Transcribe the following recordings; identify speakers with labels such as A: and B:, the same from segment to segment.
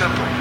A: simple.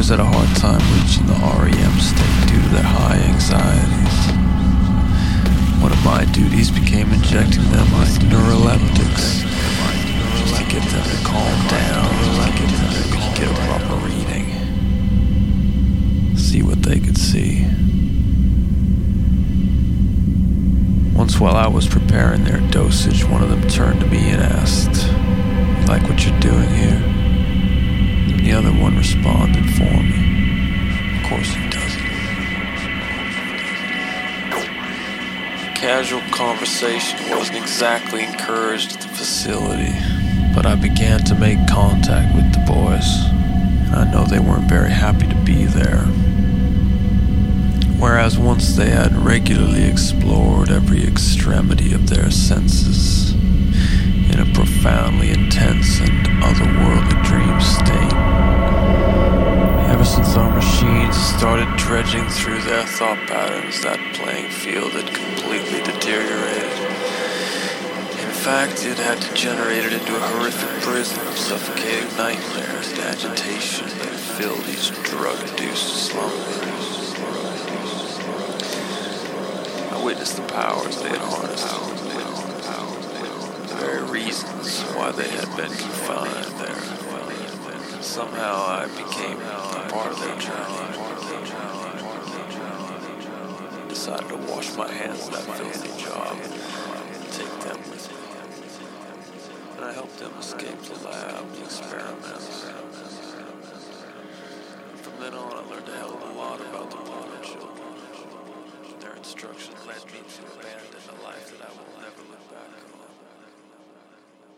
B: Boys had a hard time reaching the REM state due to their high anxieties. One of my duties became injecting them with neuroleptics just to get them to calm down, get them to get proper reading, see what they could see. Once while I was preparing their dosage, one of them turned to me and asked, like what you're doing here? The other one responded for me. Of course he doesn't. Casual conversation wasn't exactly encouraged at the facility, but I began to make contact with the boys, and I know they weren't very happy to be there. Whereas once they had regularly explored every extremity of their senses in a profoundly intense and otherworldly dream state. Ever since our machines started dredging through their thought patterns, that playing field had completely deteriorated. In fact, it had degenerated into a horrific prison of suffocating nightmares and agitation that filled these drug-induced slumbers. I witnessed the powers they had harnessed, very reasons why they had been confined there. Somehow I became a part of their journey. Decided to wash my hands of that filthy job and take them with me. And I helped them escape the lab, the experiments. From then on, I learned a hell of a lot about the Water Children. Their instruction led me to abandon